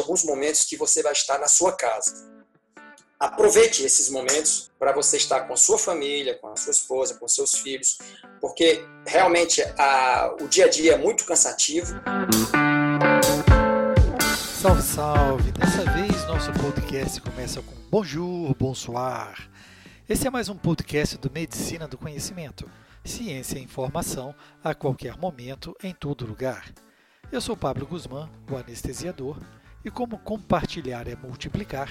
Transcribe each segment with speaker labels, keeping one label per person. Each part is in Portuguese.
Speaker 1: alguns momentos que você vai estar na sua casa. Aproveite esses momentos para você estar com a sua família, com a sua esposa, com seus filhos, porque realmente a, o dia a dia é muito cansativo.
Speaker 2: Salve, salve! Dessa vez nosso podcast começa com bonjour, bonsoir. Esse é mais um podcast do Medicina do Conhecimento, ciência e informação a qualquer momento, em todo lugar. Eu sou Pablo Guzmán, o anestesiador e como compartilhar é multiplicar,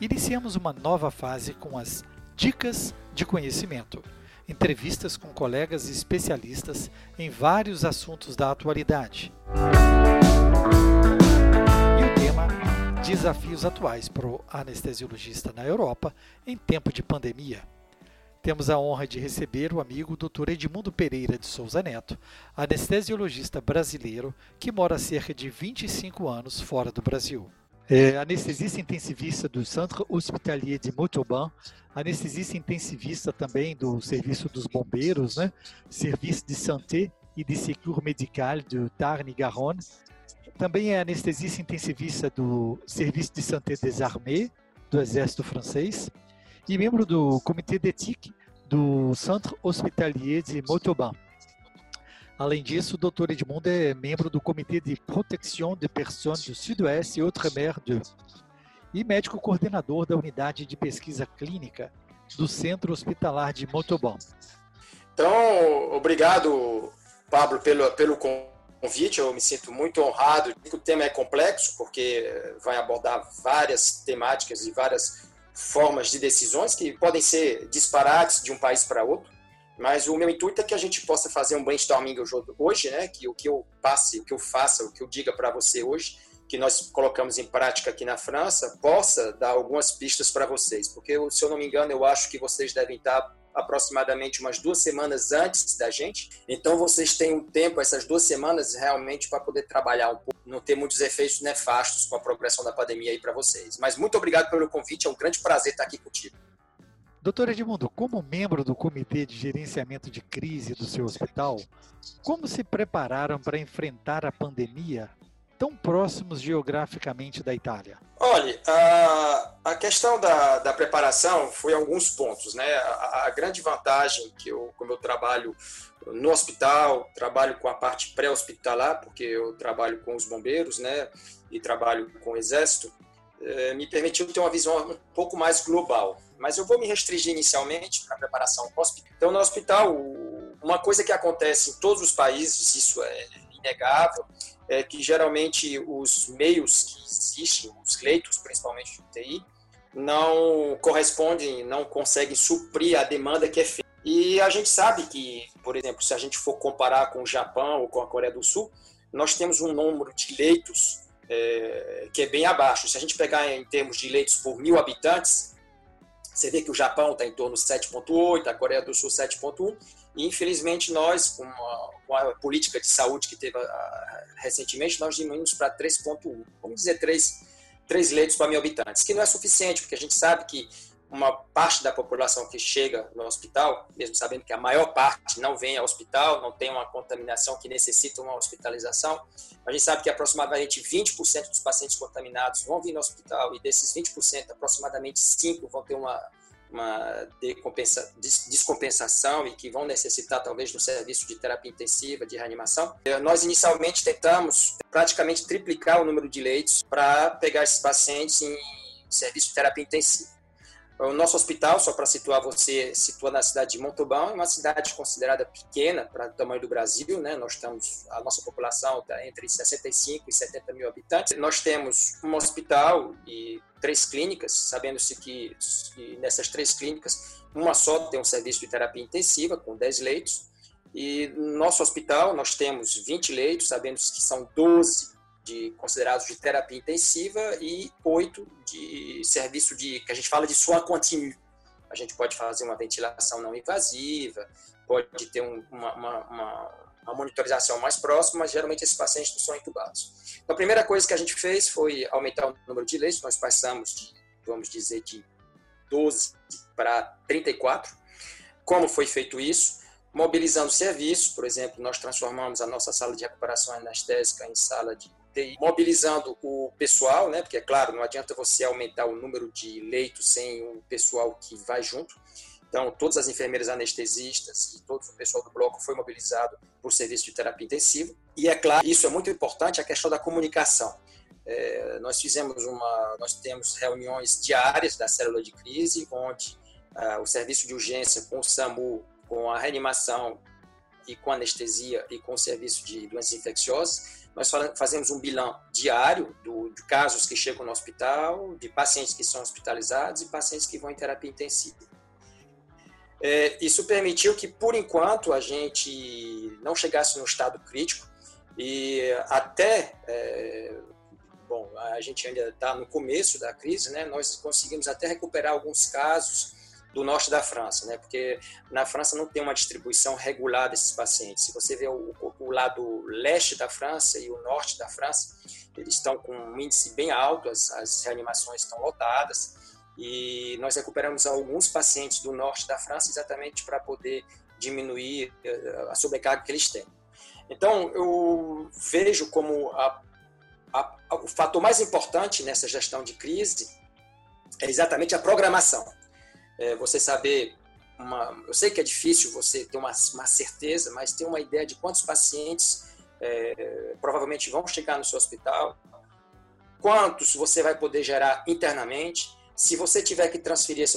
Speaker 2: iniciamos uma nova fase com as Dicas de Conhecimento. Entrevistas com colegas e especialistas em vários assuntos da atualidade. E o tema Desafios atuais para o anestesiologista na Europa em tempo de pandemia. Temos a honra de receber o amigo Dr. Edmundo Pereira de Souza Neto, anestesiologista brasileiro que mora há cerca de 25 anos fora do Brasil. É anestesista intensivista do Centre Hospitalier de Montauban, anestesista intensivista também do Serviço dos Bombeiros, né? Serviço de Santé e de Sécurité Médical do Tarn-et-Garonne. Também é anestesista intensivista do Serviço de Santé des Armées, do Exército Francês e membro do Comitê de do Centre Hospitalier de Montauban. Além disso, o Dr. Edmundo é membro do Comitê de Proteção de Personnes do Sud-Ouest e Outre-mer 2 e médico coordenador da Unidade de Pesquisa Clínica do Centro Hospitalar de Montauban.
Speaker 1: Então, obrigado, Pablo, pelo, pelo convite. Eu me sinto muito honrado. O tema é complexo, porque vai abordar várias temáticas e várias formas de decisões que podem ser disparates de um país para outro, mas o meu intuito é que a gente possa fazer um brainstorming hoje, né? Que o que eu passe, o que eu faça, o que eu diga para você hoje, que nós colocamos em prática aqui na França, possa dar algumas pistas para vocês, porque se eu não me engano, eu acho que vocês devem estar aproximadamente umas duas semanas antes da gente. Então vocês têm um tempo, essas duas semanas, realmente para poder trabalhar um pouco, não ter muitos efeitos nefastos com a progressão da pandemia aí para vocês. Mas muito obrigado pelo convite, é um grande prazer estar aqui contigo.
Speaker 2: Doutor Edmundo, como membro do Comitê de Gerenciamento de Crise do seu hospital, como se prepararam para enfrentar a pandemia tão próximos geograficamente da Itália?
Speaker 1: Olha, a, a questão da, da preparação foi alguns pontos, né? A, a, grande vantagem que eu, como eu trabalho no hospital, trabalho com a parte pré-hospitalar, porque eu trabalho com os bombeiros, né? E trabalho com o exército, eh, me permitiu ter uma visão um pouco mais global. Mas eu vou me restringir inicialmente para a preparação hospital. Então, no hospital, uma coisa que acontece em todos os países, isso é inegável, é que geralmente os meios que existem, os leitos principalmente de UTI, não correspondem, não conseguem suprir a demanda que é feita. E a gente sabe que, por exemplo, se a gente for comparar com o Japão ou com a Coreia do Sul, nós temos um número de leitos é, que é bem abaixo. Se a gente pegar em termos de leitos por mil habitantes, você vê que o Japão está em torno de 7,8, a Coreia do Sul 7,1, e infelizmente nós, com a, com a, política de saúde que teve a, a, recentemente, nós diminuímos para 3,1. Vamos dizer 3, 3 leitos para mil habitantes, que não é suficiente, porque a gente sabe que uma parte da população que chega no hospital, mesmo sabendo que a maior parte não vem ao hospital, não tem uma contaminação que necessita uma hospitalização, a gente sabe que aproximadamente 20% dos pacientes contaminados vão vir no hospital e desses 20%, aproximadamente 5 vão ter uma uma descompensação e que vão necessitar talvez do serviço de terapia intensiva, de reanimação. Eh, nós inicialmente tentamos praticamente triplicar o número de leitos para pegar esses pacientes em serviço de terapia intensiva. O nosso hospital, só para situar você, situa na cidade de Montauban, é uma cidade considerada pequena para o tamanho do Brasil, né? Nós estamos, a nossa população está entre 65 e 70 mil habitantes. Nós temos um hospital e três clínicas, sabendo-se que, que nessas três clínicas, uma só tem um serviço de terapia intensiva, com 10 leitos, e no nosso hospital nós temos 20 leitos, sabendo-se que são 12 de considerados de terapia intensiva e oito de serviço de que a gente fala de soin continu. A gente pode fazer uma ventilação não invasiva, pode ter um, uma, uma, uma, uma, monitorização mais próxima, mas geralmente esses pacientes não são intubados. Então, a primeira coisa que a gente fez foi aumentar o número de leitos. Nós passamos de, vamos dizer, de 12 para 34. Como foi feito isso? Mobilizando serviços, por exemplo, nós transformamos a nossa sala de recuperação anestésica em sala de UTI, mobilizando o pessoal, né? Porque, é claro, não adianta você aumentar o número de leitos sem o pessoal que vai junto. Então, todas as enfermeiras anestesistas e todo o pessoal do bloco foi mobilizado para o serviço de terapia intensiva. E, é claro, isso é muito importante, a questão da comunicação. É, nós fizemos uma, nós temos reuniões diárias da célula de crise, onde ah, o serviço de urgência com o SAMU, com a reanimação e com anestesia e com o serviço de doenças infecciosas, nós fazemos um bilhão diário do, de casos que chegam no hospital, de pacientes que são hospitalizados e pacientes que vão em terapia intensiva. É, isso permitiu que, por enquanto, a gente não chegasse no estado crítico e até, é, bom, a gente ainda está no começo da crise, né? Nós conseguimos até recuperar alguns casos do norte da França, né? Porque na França não tem uma distribuição regular desses pacientes. Se você vê o, o, lado leste da França e o norte da França, eles estão com um índice bem alto, as, as reanimações estão lotadas e nós recuperamos alguns pacientes do norte da França exatamente para poder diminuir eh, a sobrecarga que eles têm. Então, eu vejo como a, a, o fator mais importante nessa gestão de crise é exatamente a programação é, você saber uma, eu sei que é difícil você ter uma, uma certeza, mas ter uma ideia de quantos pacientes é, provavelmente vão chegar no seu hospital, quantos você vai poder gerar internamente, se você tiver que transferir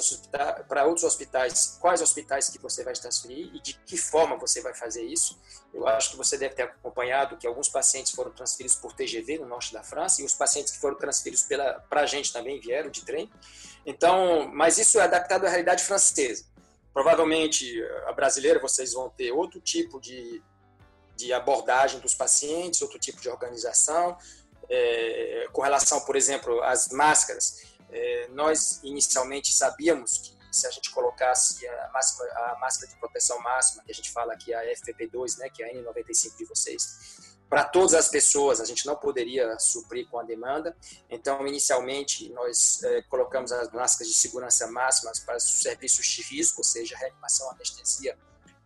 Speaker 1: para outros hospitais, quais hospitais que você vai transferir e de que forma você vai fazer isso. Eu acho que você deve ter acompanhado que alguns pacientes foram transferidos por TGV no norte da França e os pacientes que foram transferidos para a gente também vieram de trem. Então, mas isso é adaptado à realidade francesa. Provavelmente a brasileira vocês vão ter outro tipo de, de abordagem dos pacientes, outro tipo de organização. É, com relação, por exemplo, às máscaras, é, nós inicialmente sabíamos que se a gente colocasse a máscara, a máscara de proteção máxima, que a gente fala aqui, a FPP2, né, que é a N95 de vocês, para todas as pessoas, a gente não poderia suprir com a demanda. Então, inicialmente, nós é, colocamos as máscaras de segurança máximas para os serviços de risco, ou seja, reanimação, anestesia,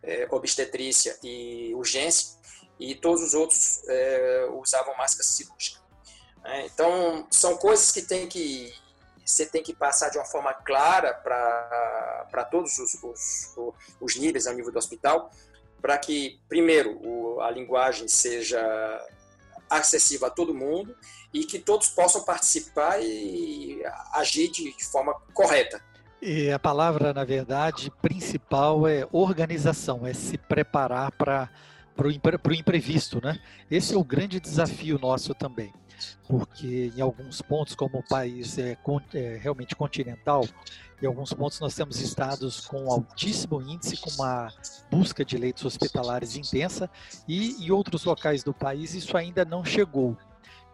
Speaker 1: é, obstetrícia e urgência, e todos os outros é, usavam máscara cirúrgica. Né? Então, são coisas que tem que você tem que passar de uma forma clara para todos os, os, os níveis a nível do hospital, para que, primeiro, o, a linguagem seja acessível a todo mundo e que todos possam participar e agir de, de forma correta.
Speaker 2: E a palavra, na verdade, principal é organização, é se preparar para o imprevisto, né? Esse é o grande desafio nosso também porque em alguns pontos, como o país é, é, realmente continental, em alguns pontos nós temos estados com altíssimo índice, com uma busca de leitos hospitalares intensa, e em outros locais do país isso ainda não chegou.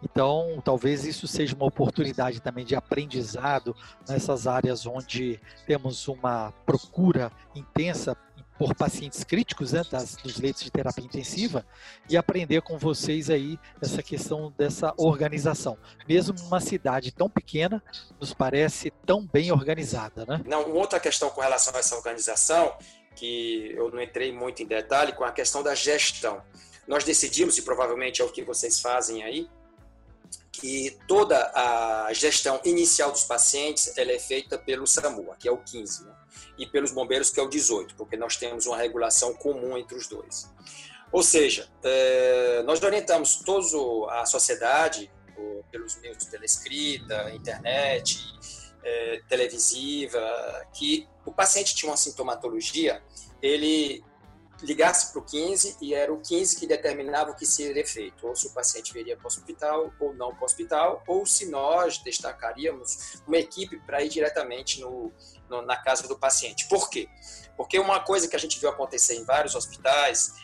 Speaker 2: Então, talvez isso seja uma oportunidade também de aprendizado nessas áreas onde temos uma procura intensa por pacientes críticos né, das, dos leitos de terapia intensiva e aprender com vocês aí essa questão dessa organização. Mesmo numa cidade tão pequena, nos parece tão bem organizada, né?
Speaker 1: Não, outra questão com relação a essa organização, que eu não entrei muito em detalhe, com a questão da gestão. Nós decidimos, e provavelmente é o que vocês fazem aí, que toda a gestão inicial dos pacientes ela é feita pelo SAMU, que é o 15, né? E pelos bombeiros, que é o 18, porque nós temos uma regulação comum entre os dois. Ou seja, é, nós orientamos toda a sociedade, pelos meios pela escrita, internet, é, televisiva, que o paciente tinha uma sintomatologia, ele ligasse para o 15 e era o 15 que determinava o que seria feito, ou se o paciente viria para o hospital ou não para o hospital, ou se nós destacaríamos uma equipe para ir diretamente no, no, na casa do paciente. Por quê? Porque uma coisa que a gente viu acontecer em vários hospitais,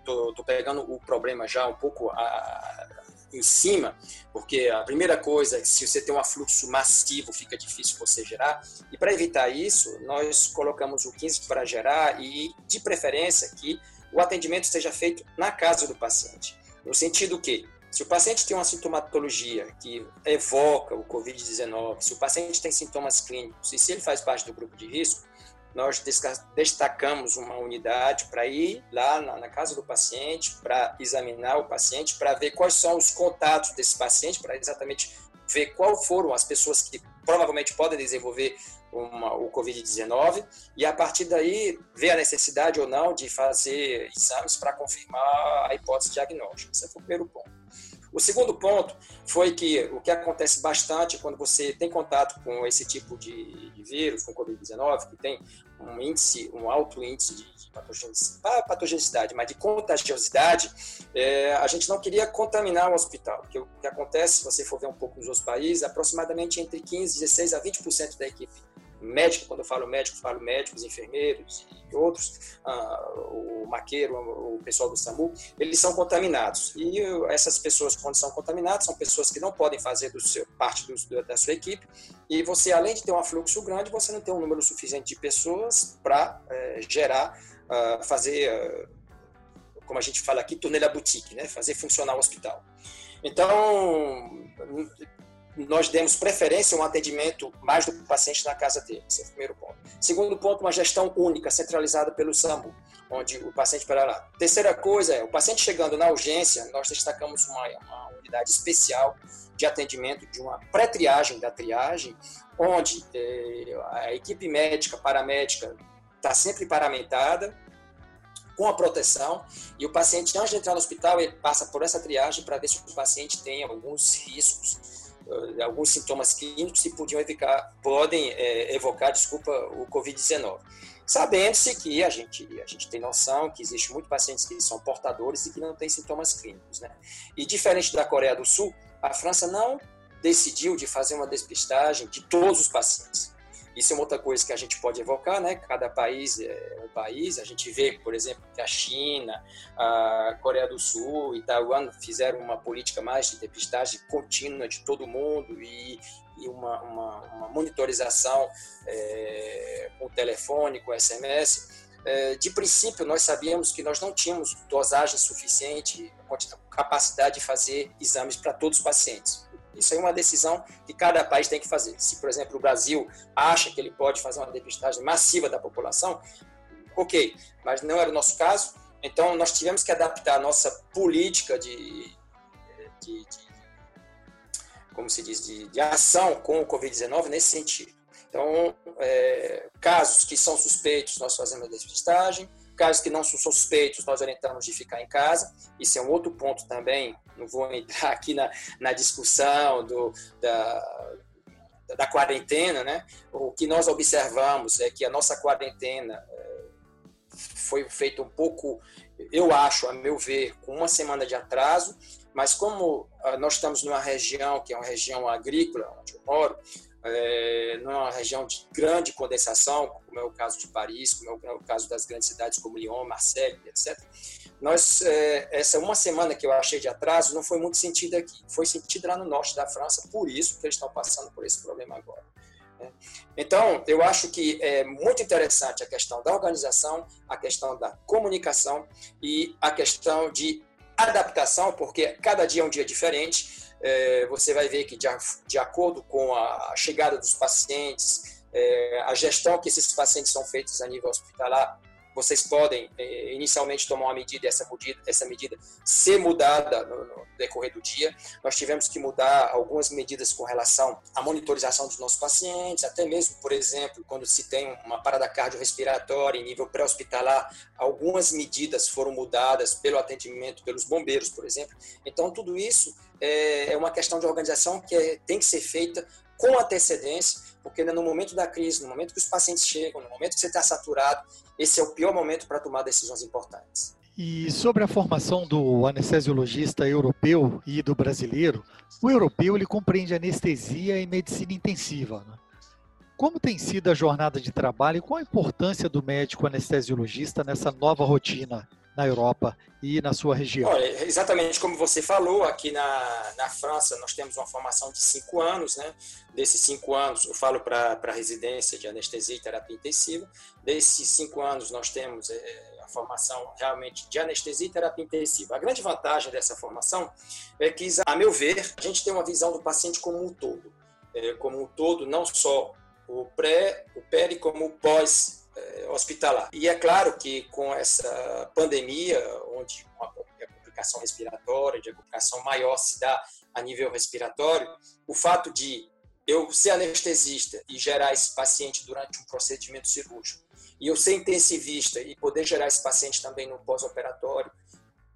Speaker 1: estou é, pegando o problema já um pouco a, em cima, porque a primeira coisa é que se você tem um afluxo massivo, fica difícil você gerar. E para evitar isso, nós colocamos o 15 para gerar e, de preferência, que o atendimento seja feito na casa do paciente. No sentido que, se o paciente tem uma sintomatologia que evoca o Covid-19, se o paciente tem sintomas clínicos e se ele faz parte do grupo de risco, nós destacamos uma unidade para ir lá na, casa do paciente, para examinar o paciente, para ver quais são os contatos desse paciente, para exatamente ver qual foram as pessoas que provavelmente podem desenvolver uma, o Covid-19 e a partir daí ver a necessidade ou não de fazer exames para confirmar a hipótese diagnóstica. Esse foi o primeiro ponto. O segundo ponto foi que o que acontece bastante quando você tem contato com esse tipo de, de vírus, com Covid-19, que tem um índice, um alto índice de, de patogenicidade, patogenicidade, mas de contagiosidade, é, a gente não queria contaminar o hospital. Porque o que acontece, se você for ver um pouco nos outros países, aproximadamente entre 15, 16 a 20% da equipe médico, quando eu falo médico, falo médicos, enfermeiros e outros, ah, o maqueiro, o pessoal do SAMU, eles são contaminados. E essas pessoas, quando são contaminadas, são pessoas que não podem fazer do seu, parte do, da sua equipe, e você, além de ter um fluxo grande, você não tem um número suficiente de pessoas para é, gerar, ah, fazer, ah, como a gente fala aqui, turnê boutique, né? fazer funcionar o hospital. Então, nós demos preferência a um atendimento mais do paciente na casa dele. Esse é o primeiro ponto. Segundo ponto, uma gestão única, centralizada pelo SAMU, onde o paciente para lá. Terceira coisa é, o paciente chegando na urgência, nós destacamos uma, uma unidade especial de atendimento, de uma pré-triagem da triagem, onde eh, a equipe médica, paramédica, está sempre paramentada, com a proteção, e o paciente, antes de entrar no hospital, ele passa por essa triagem para ver se o paciente tem alguns riscos alguns sintomas clínicos que podiam evocar, podem é, evocar, desculpa, o Covid-19. Sabendo-se que a gente, a gente tem noção que existe muitos pacientes que são portadores e que não têm sintomas clínicos. Né? E diferente da Coreia do Sul, a França não decidiu de fazer uma despistagem de todos os pacientes. Isso é uma outra coisa que a gente pode evocar, né? Cada país é um país. A gente vê, por exemplo, que a China, a Coreia do Sul e Taiwan fizeram uma política mais de depistagem contínua de todo mundo e, e uma, uma, uma, monitorização é, com telefone, com SMS. É, de princípio, nós sabíamos que nós não tínhamos dosagem suficiente, capacidade de fazer exames para todos os pacientes. Isso é uma decisão que cada país tem que fazer. Se, por exemplo, o Brasil acha que ele pode fazer uma depistagem massiva da população, ok, mas não era o nosso caso. Então, nós tivemos que adaptar a nossa política de, de, de como se diz, de, de ação com o Covid-19 nesse sentido. Então, é, casos que são suspeitos, nós fazemos a despistagem. Casos que não são suspeitos, nós orientamos de ficar em casa. Isso é um outro ponto também. Não vou entrar aqui na, na discussão do, da, da quarentena, né? O que nós observamos é que a nossa quarentena é, foi feita um pouco, eu acho, a meu ver, com uma semana de atraso, mas como ah, nós estamos numa região que é uma região agrícola, onde eu moro, é, numa região de grande condensação, como é o caso de Paris, como é o caso das grandes cidades como Lyon, Marseille, etc. Nós, é, essa uma semana que eu achei de atraso não foi muito sentido aqui, foi sentido lá no norte da França, por isso que eles estão passando por esse problema agora. Né? Então, eu acho que é muito interessante a questão da organização, a questão da comunicação e a questão de adaptação, porque cada dia é um dia diferente é, você vai ver que, de, de, acordo com a chegada dos pacientes, é, a gestão que esses pacientes são feitos a nível hospitalar, vocês podem é, inicialmente tomar uma medida, essa medida, essa medida ser mudada no, decorrer do dia. Nós tivemos que mudar algumas medidas com relação à monitorização dos nossos pacientes, até mesmo, por exemplo, quando se tem uma parada cardiorrespiratória em nível pré-hospitalar, algumas medidas foram mudadas pelo atendimento pelos bombeiros, por exemplo. Então, tudo isso é, é uma questão de organização que é, tem que ser feita com antecedência, porque no momento da crise, no momento que os pacientes chegam, no momento que você está saturado, esse é o pior momento para tomar decisões importantes.
Speaker 2: E sobre a formação do anestesiologista europeu e do brasileiro, o europeu ele compreende anestesia e medicina intensiva. Né? Como tem sido a jornada de trabalho e qual a importância do médico anestesiologista nessa nova rotina na Europa e na sua região?
Speaker 1: Olha, exatamente como você falou, aqui na, na França nós temos uma formação de cinco anos, né? Desses cinco anos, eu falo para a residência de anestesia e terapia intensiva, desses cinco anos nós temos é, a formação realmente de anestesia e terapia intensiva. A grande vantagem dessa formação é que, a meu ver, a gente tem uma visão do paciente como um todo. É, como um todo, não só o pré, o peri como o pós hospitalar. E é claro que com essa pandemia, onde a complicação respiratória, de complicação maior se dá a nível respiratório, o fato de eu ser anestesista e gerar esse paciente durante um procedimento cirúrgico, e eu ser intensivista e poder gerar esse paciente também no pós-operatório,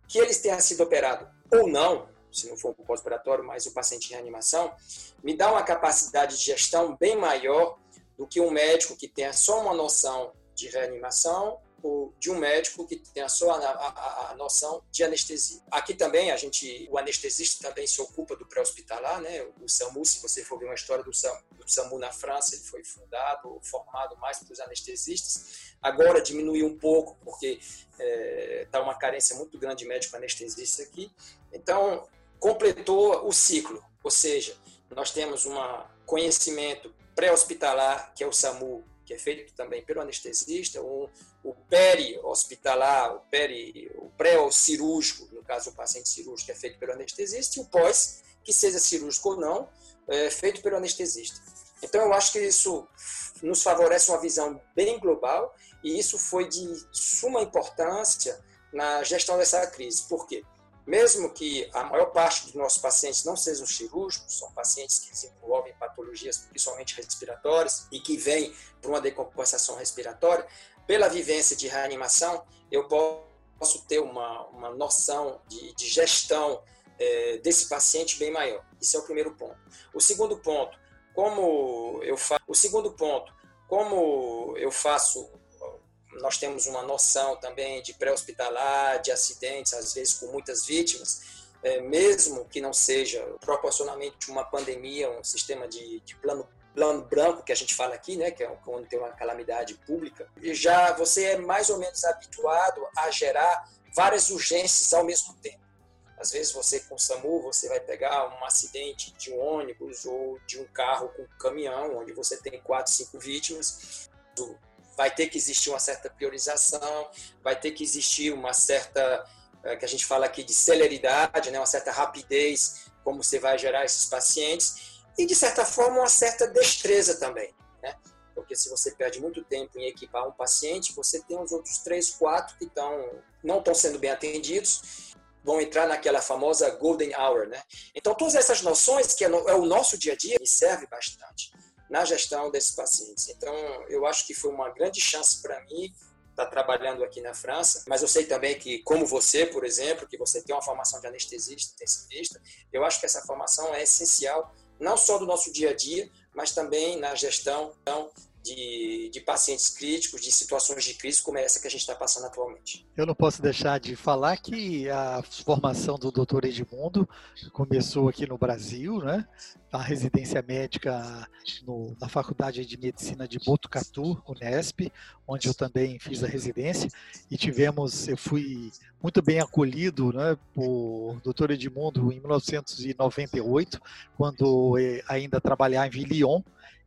Speaker 1: que eles tenham sido operados ou não, se não for um pós-operatório, mas o paciente em reanimação, me dá uma capacidade de gestão bem maior do que um médico que tenha só uma noção de reanimação ou de um médico que tenha só a, a, a, noção de anestesia. Aqui também a gente, o anestesista também se ocupa do pré-hospitalar, né? O SAMU, se você for ver uma história do SAMU, do SAMU na França, ele foi fundado, formado mais para os anestesistas. Agora diminuiu um pouco porque está é, tá uma carência muito grande de médico anestesista aqui. Então completou o ciclo, ou seja, nós temos um conhecimento pré-hospitalar, que é o SAMU, que é feito também pelo anestesista, o, o peri-hospitalar, o, peri, o pré-cirúrgico, no caso o paciente cirúrgico, é feito pelo anestesista, e o pós, que seja cirúrgico ou não, é feito pelo anestesista. Então, eu acho que isso nos favorece uma visão bem global e isso foi de suma importância na gestão dessa crise. Por quê? Mesmo que a maior parte dos nossos pacientes não sejam cirúrgicos, são pacientes que desenvolvem patologias principalmente respiratórias e que vêm por uma decompensação respiratória, pela vivência de reanimação, eu posso ter uma, uma noção de, de gestão é, desse paciente bem maior. Isso é o primeiro ponto. O segundo ponto, como eu faço, o segundo ponto, como eu faço nós temos uma noção também de pré-hospitalar, de acidentes, às vezes com muitas vítimas, é, mesmo que não seja proporcionalmente uma pandemia, um sistema de, de plano plano branco que a gente fala aqui, né, que é quando tem uma calamidade pública, e já você é mais ou menos habituado a gerar várias urgências ao mesmo tempo. Às vezes você com o SAMU, você vai pegar um acidente de um ônibus ou de um carro com um caminhão, onde você tem quatro, cinco vítimas vai ter que existir uma certa priorização, vai ter que existir uma certa, eh, que a gente fala aqui de celeridade, né, uma certa rapidez, como você vai gerar esses pacientes, e de certa forma uma certa destreza também, né? Porque se você perde muito tempo em equipar um paciente, você tem os outros três, quatro que estão, não estão sendo bem atendidos, vão entrar naquela famosa golden hour, né? Então todas essas noções que é, no, é o nosso dia a dia me serve bastante na gestão desses pacientes. Então, eu acho que foi uma grande chance para mim estar tá trabalhando aqui na França, mas eu sei também que, como você, por exemplo, que você tem uma formação de anestesista, intensivista, eu acho que essa formação é essencial, não só do nosso dia a dia, mas também na gestão de, de, pacientes críticos, de situações de crise como essa que a gente está passando atualmente.
Speaker 2: Eu não posso deixar de falar que a formação do Dr. Edmundo começou aqui no Brasil, né? A residência médica no, na Faculdade de Medicina de Botucatu, Unesp, onde eu também fiz a residência e tivemos, eu fui muito bem acolhido, né, por Dr. Edmundo em 1998, quando eh, ainda trabalhava em Lyon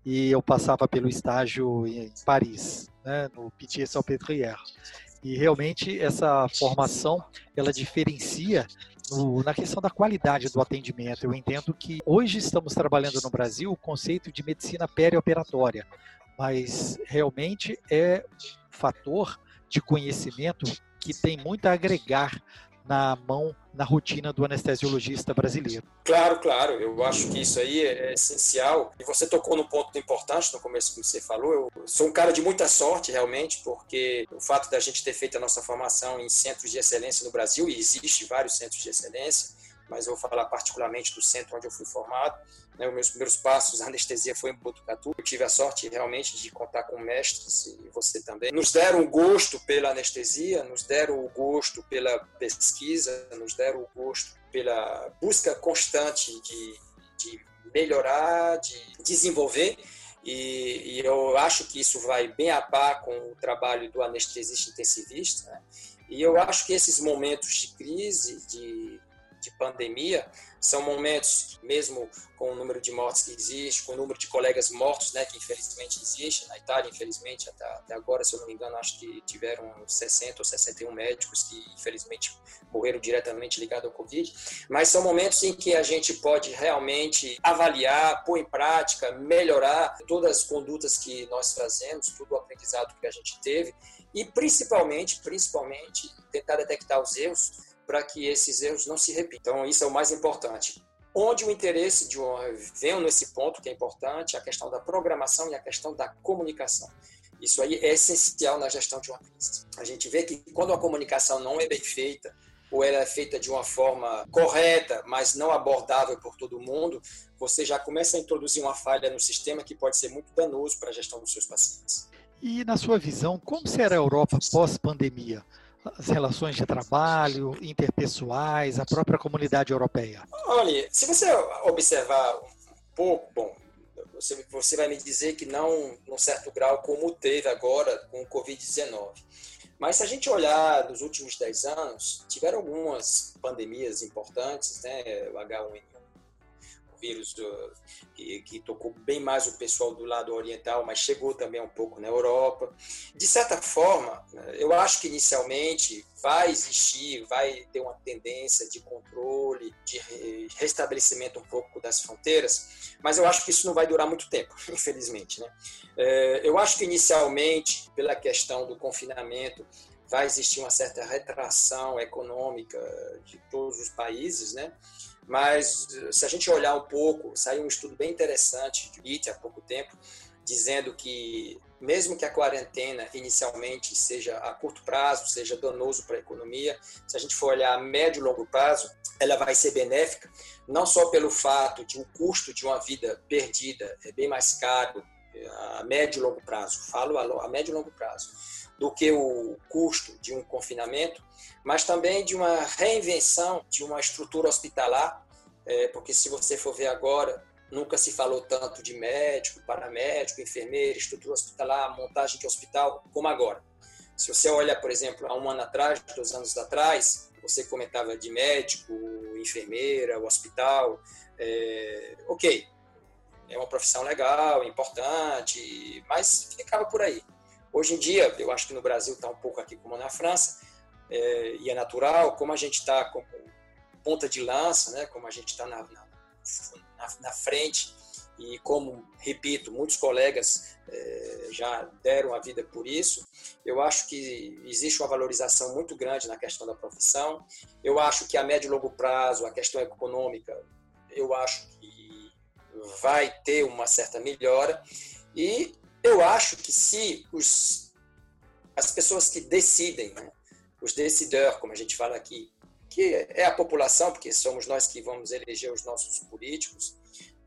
Speaker 2: e eu passava pelo estágio em Paris, né, no Pitié Salpêtrière. E realmente essa formação ela diferencia no, na questão da qualidade do atendimento. Eu entendo que hoje estamos trabalhando no Brasil o conceito de medicina perioperatória, mas realmente é um fator de conhecimento que tem muito a agregar na mão, na rotina do anestesiologista brasileiro.
Speaker 1: Claro, claro. Eu acho que isso aí é essencial. E você tocou num ponto importante no começo que você falou. Eu sou um cara de muita sorte, realmente, porque o fato da gente ter feito a nossa formação em centros de excelência no Brasil, e existe vários centros de excelência, mas eu vou falar particularmente do centro onde eu fui formado. Né, os meus primeiros passos, a anestesia foi em Botucatu. Eu tive a sorte realmente de contar com mestres, e você também. Nos deram o gosto pela anestesia, nos deram o gosto pela pesquisa, nos deram o gosto pela busca constante de, de melhorar, de desenvolver. E, e, eu acho que isso vai bem a par com o trabalho do anestesista intensivista. Né? E eu acho que esses momentos de crise, de de pandemia São momentos, mesmo com o número de mortes que existe, com o número de colegas mortos, né, que infelizmente existe na Itália, infelizmente até, até agora, se eu não me engano, acho que tiveram 60 ou 61 médicos que infelizmente morreram diretamente ligados ao Covid. Mas são momentos em que a gente pode realmente avaliar, pôr em prática, melhorar todas as condutas que nós fazemos, todo o aprendizado que a gente teve e principalmente, principalmente tentar detectar os erros para que esses erros não se repitam. Então, isso é o mais importante. Onde o interesse de um vem nesse ponto que é importante, a questão da programação e a questão da comunicação. Isso aí é essencial na gestão de uma crise. A gente vê que quando a comunicação não é bem feita, ou ela é feita de uma forma correta, mas não abordável por todo mundo, você já começa a introduzir uma falha no sistema que pode ser muito danoso para a gestão dos seus pacientes.
Speaker 2: E, na sua visão, como será a Europa pós-pandemia? As relações de trabalho, interpessoais, a própria comunidade europeia?
Speaker 1: Olha, se você observar um pouco, bom, você, você vai me dizer que não, num certo grau, como teve agora com o Covid-19. Mas se a gente olhar nos últimos 10 anos, tiveram algumas pandemias importantes, né? O H1N1 vírus do, que, que, tocou bem mais o pessoal do lado oriental, mas chegou também um pouco na Europa. De certa forma, eu acho que inicialmente vai existir, vai ter uma tendência de controle, de restabelecimento um pouco das fronteiras, mas eu acho que isso não vai durar muito tempo, infelizmente. Né? É, eu acho que inicialmente, pela questão do confinamento, vai existir uma certa retração econômica de todos os países, né? Mas se a gente olhar um pouco, saiu um estudo bem interessante de IT há pouco tempo, dizendo que mesmo que a quarentena inicialmente seja a curto prazo, seja danoso para a economia, se a gente for olhar a médio e longo prazo, ela vai ser benéfica, não só pelo fato de o custo de uma vida perdida é bem mais caro a médio e longo prazo, falo a médio e longo prazo, do que o custo de um confinamento, mas também de uma reinvenção de uma estrutura hospitalar, é, porque se você for ver agora, nunca se falou tanto de médico, paramédico, enfermeiro, estrutura hospitalar, montagem de hospital, como agora. Se você olha, por exemplo, há um ano atrás, dois anos atrás, você comentava de médico, enfermeira, o hospital, é, ok, é uma profissão legal, importante, mas ficava por aí. Hoje em dia, eu acho que no Brasil está um pouco aqui como na França, é, e é natural, como a gente está como ponta de lança, né, como a gente está na, na, na, frente, e como, repito, muitos colegas é, já deram a vida por isso, eu acho que existe uma valorização muito grande na questão da profissão. Eu acho que a médio e longo prazo, a questão econômica, eu acho que vai ter uma certa melhora. E eu acho que se os, as pessoas que decidem, né, os decideurs, como a gente fala aqui, que é a população, porque somos nós que vamos eleger os nossos políticos,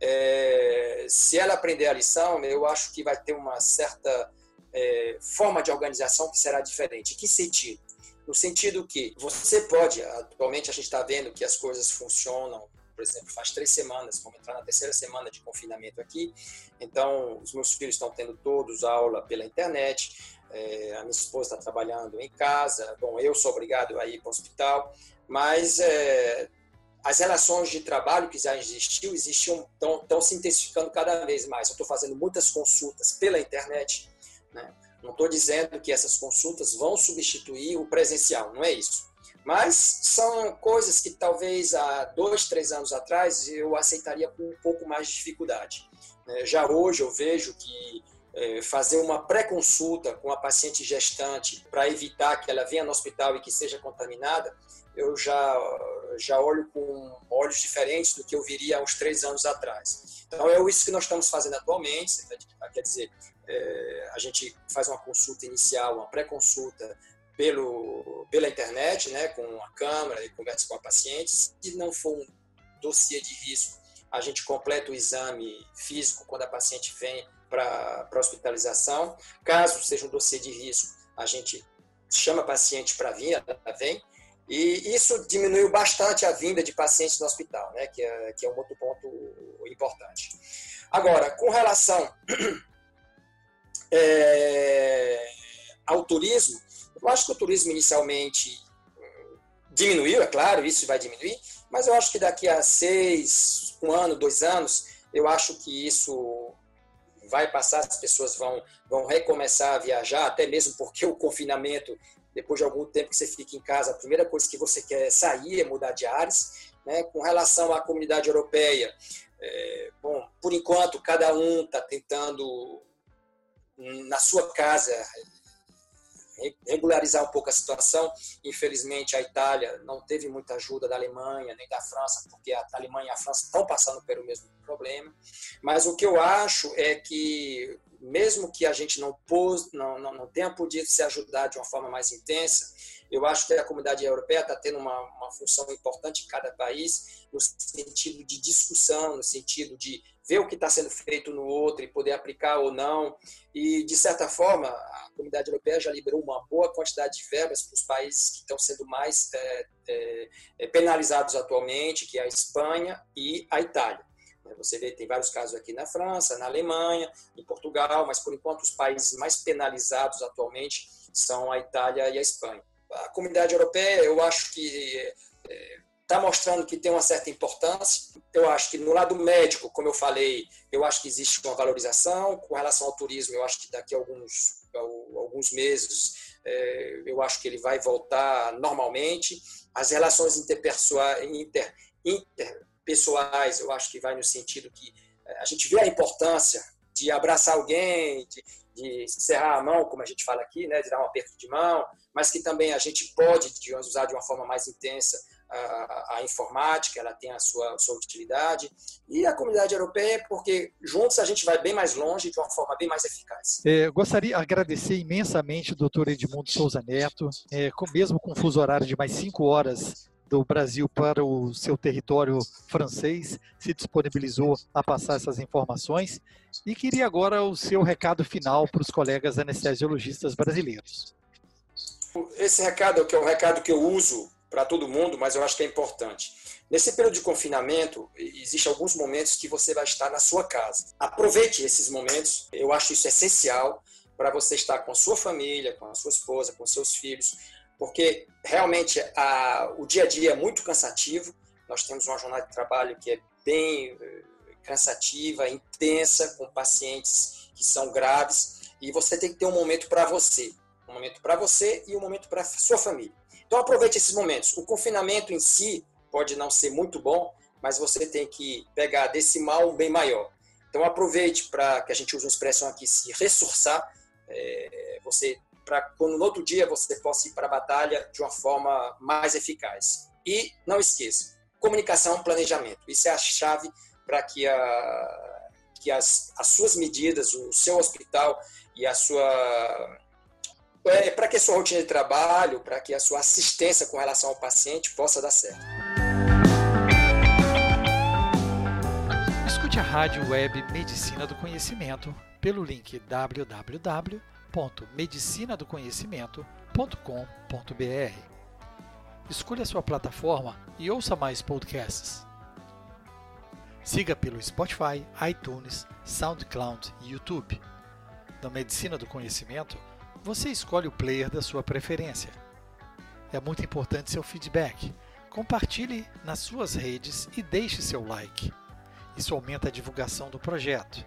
Speaker 1: é, se ela aprender a lição, eu acho que vai ter uma certa é, forma de organização que será diferente. Que sentido? No sentido que você pode, atualmente a gente está vendo que as coisas funcionam por exemplo, faz três semanas, vamos entrar na terceira semana de confinamento aqui, então os meus filhos estão tendo todos aula pela internet, é, a minha esposa está trabalhando em casa, bom, eu sou obrigado a ir para o hospital, mas é, as relações de trabalho que já existiu, existiam, estão se intensificando cada vez mais. Eu estou fazendo muitas consultas pela internet, né? não estou dizendo que essas consultas vão substituir o presencial, não é isso. Mas são coisas que talvez há dois, três anos atrás eu aceitaria com um pouco mais de dificuldade. Né? Já hoje eu vejo que é, fazer uma pré-consulta com a paciente gestante para evitar que ela venha no hospital e que seja contaminada, eu já, já olho com olhos diferentes do que eu viria há uns três anos atrás. Então, é isso que nós estamos fazendo atualmente, quer dizer, é, a gente faz uma consulta inicial, uma pré-consulta pelo, pela internet, né, com a câmera e conversa com a paciente. Se não for um dossiê de risco, a gente completa o exame físico quando a paciente vem para hospitalização. Caso seja um dossiê de risco, a gente chama a paciente para vir, ela vem. E isso diminuiu bastante a vinda de pacientes no hospital, né, que, é, que é um outro ponto importante. Agora, com relação é, ao turismo, eu acho que o turismo inicialmente hum, diminuiu, é claro, isso vai diminuir, Mas eu acho que daqui a seis, um ano, dois anos, eu acho que isso vai passar, as pessoas vão, vão recomeçar a viajar, até mesmo porque o confinamento, depois de algum tempo que você fica em casa, a primeira coisa que você quer é sair, é mudar de ares. Né? Com relação à comunidade europeia, é, bom, por enquanto, cada um está tentando, na sua casa, regularizar um pouco a situação. Infelizmente, a Itália não teve muita ajuda da Alemanha nem da França, porque a Alemanha e a França estão passando pelo mesmo problema. Mas o que eu acho é que, mesmo que a gente não, pôs, não, não, não tenha podido se ajudar de uma forma mais intensa, eu acho que a comunidade europeia está tendo uma, uma função importante em cada país, no sentido de discussão, no sentido de ver o que está sendo feito no outro e poder aplicar ou não. E, de certa forma, a comunidade europeia já liberou uma boa quantidade de verbas para os países que estão sendo mais é, é, é, penalizados atualmente, que é a Espanha e a Itália. Você vê, tem vários casos aqui na França, na Alemanha, em Portugal, mas, por enquanto, os países mais penalizados atualmente são a Itália e a Espanha. A comunidade europeia, eu acho que é, está mostrando que tem uma certa importância. Eu acho que no lado médico, como eu falei, eu acho que existe uma valorização. Com relação ao turismo, eu acho que daqui a alguns, alguns meses, é, eu acho que ele vai voltar normalmente. As relações interpessoais, inter, interpessoais, eu acho que vai no sentido que é, a gente vê a importância de abraçar alguém, de, de a mão, como a gente fala aqui, né, de dar um aperto de mão, mas que também a gente pode usar de uma forma mais intensa a, a, informática, ela tem a sua, sua utilidade, e a comunidade europeia, porque juntos a gente vai bem mais longe de uma forma bem mais eficaz.
Speaker 2: É, gostaria de agradecer imensamente o doutor Edmundo Souza Neto, é, com, mesmo com fuso horário de mais cinco horas do Brasil para o seu território francês, se disponibilizou a passar essas informações e queria agora o seu recado final para os colegas anestesiologistas brasileiros.
Speaker 1: Esse recado é o recado que eu uso para todo mundo, mas eu acho que é importante. Nesse período de confinamento, existem alguns momentos que você vai estar na sua casa. Aproveite esses momentos, eu acho isso essencial para você estar com a sua família, com a sua esposa, com seus filhos, porque realmente a, o dia a dia é muito cansativo. Nós temos uma jornada de trabalho que é bem eh, cansativa, intensa, com pacientes que são graves, e você tem que ter um momento para você, um momento para você e um momento para sua família. Então aproveite esses momentos. O confinamento em si pode não ser muito bom, mas você tem que pegar desse mal um bem maior. Então aproveite para que a gente use uma expressão aqui, se ressurçar, é, você para quando no outro dia você possa ir para a batalha de uma forma mais eficaz. E não esqueça, comunicação, planejamento. Isso é a chave para que, a, que as, as suas medidas, o seu hospital e a sua é, para que a sua rotina de trabalho, para que a sua assistência com relação ao paciente possa dar certo.
Speaker 2: Escute a rádio web Medicina do Conhecimento pelo link www.medicinadoconhecimento.com.br. Escolha a sua plataforma e ouça mais podcasts. Siga pelo Spotify, iTunes, SoundCloud e YouTube. Na Medicina do Conhecimento, você escolhe o player da sua preferência. É muito importante seu feedback. Compartilhe nas suas redes e deixe seu like. Isso aumenta a divulgação do projeto.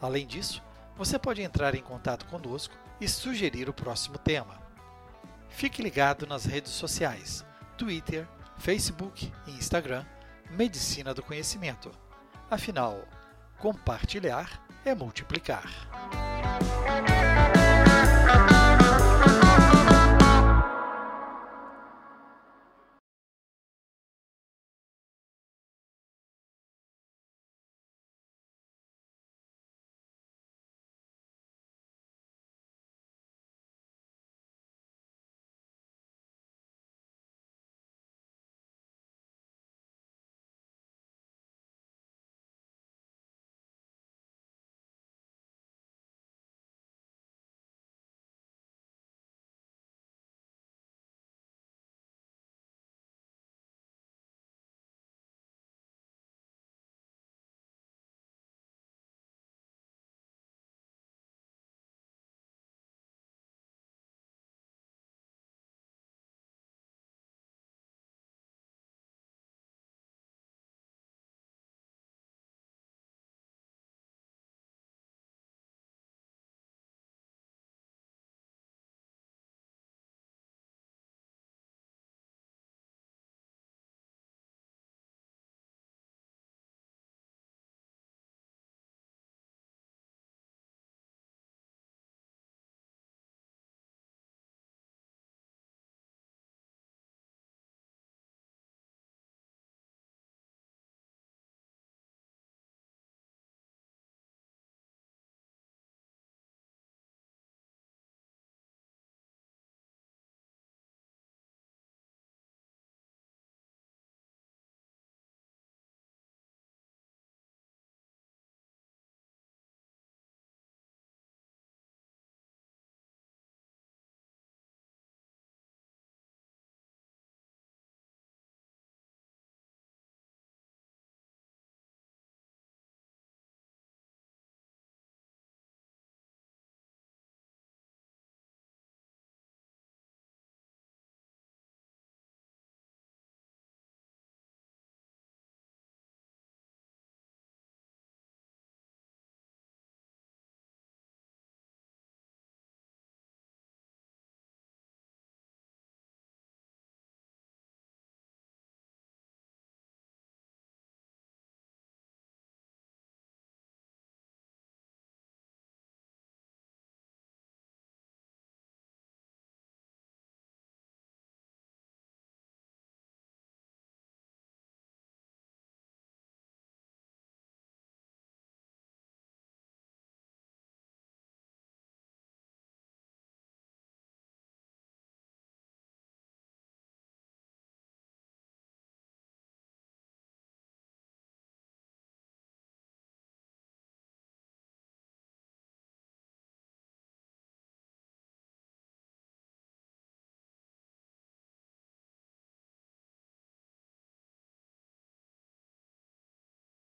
Speaker 2: Além disso, você pode entrar em contato conosco e sugerir o próximo tema. Fique ligado nas redes sociais: Twitter, Facebook e Instagram Medicina do Conhecimento. Afinal, compartilhar é multiplicar.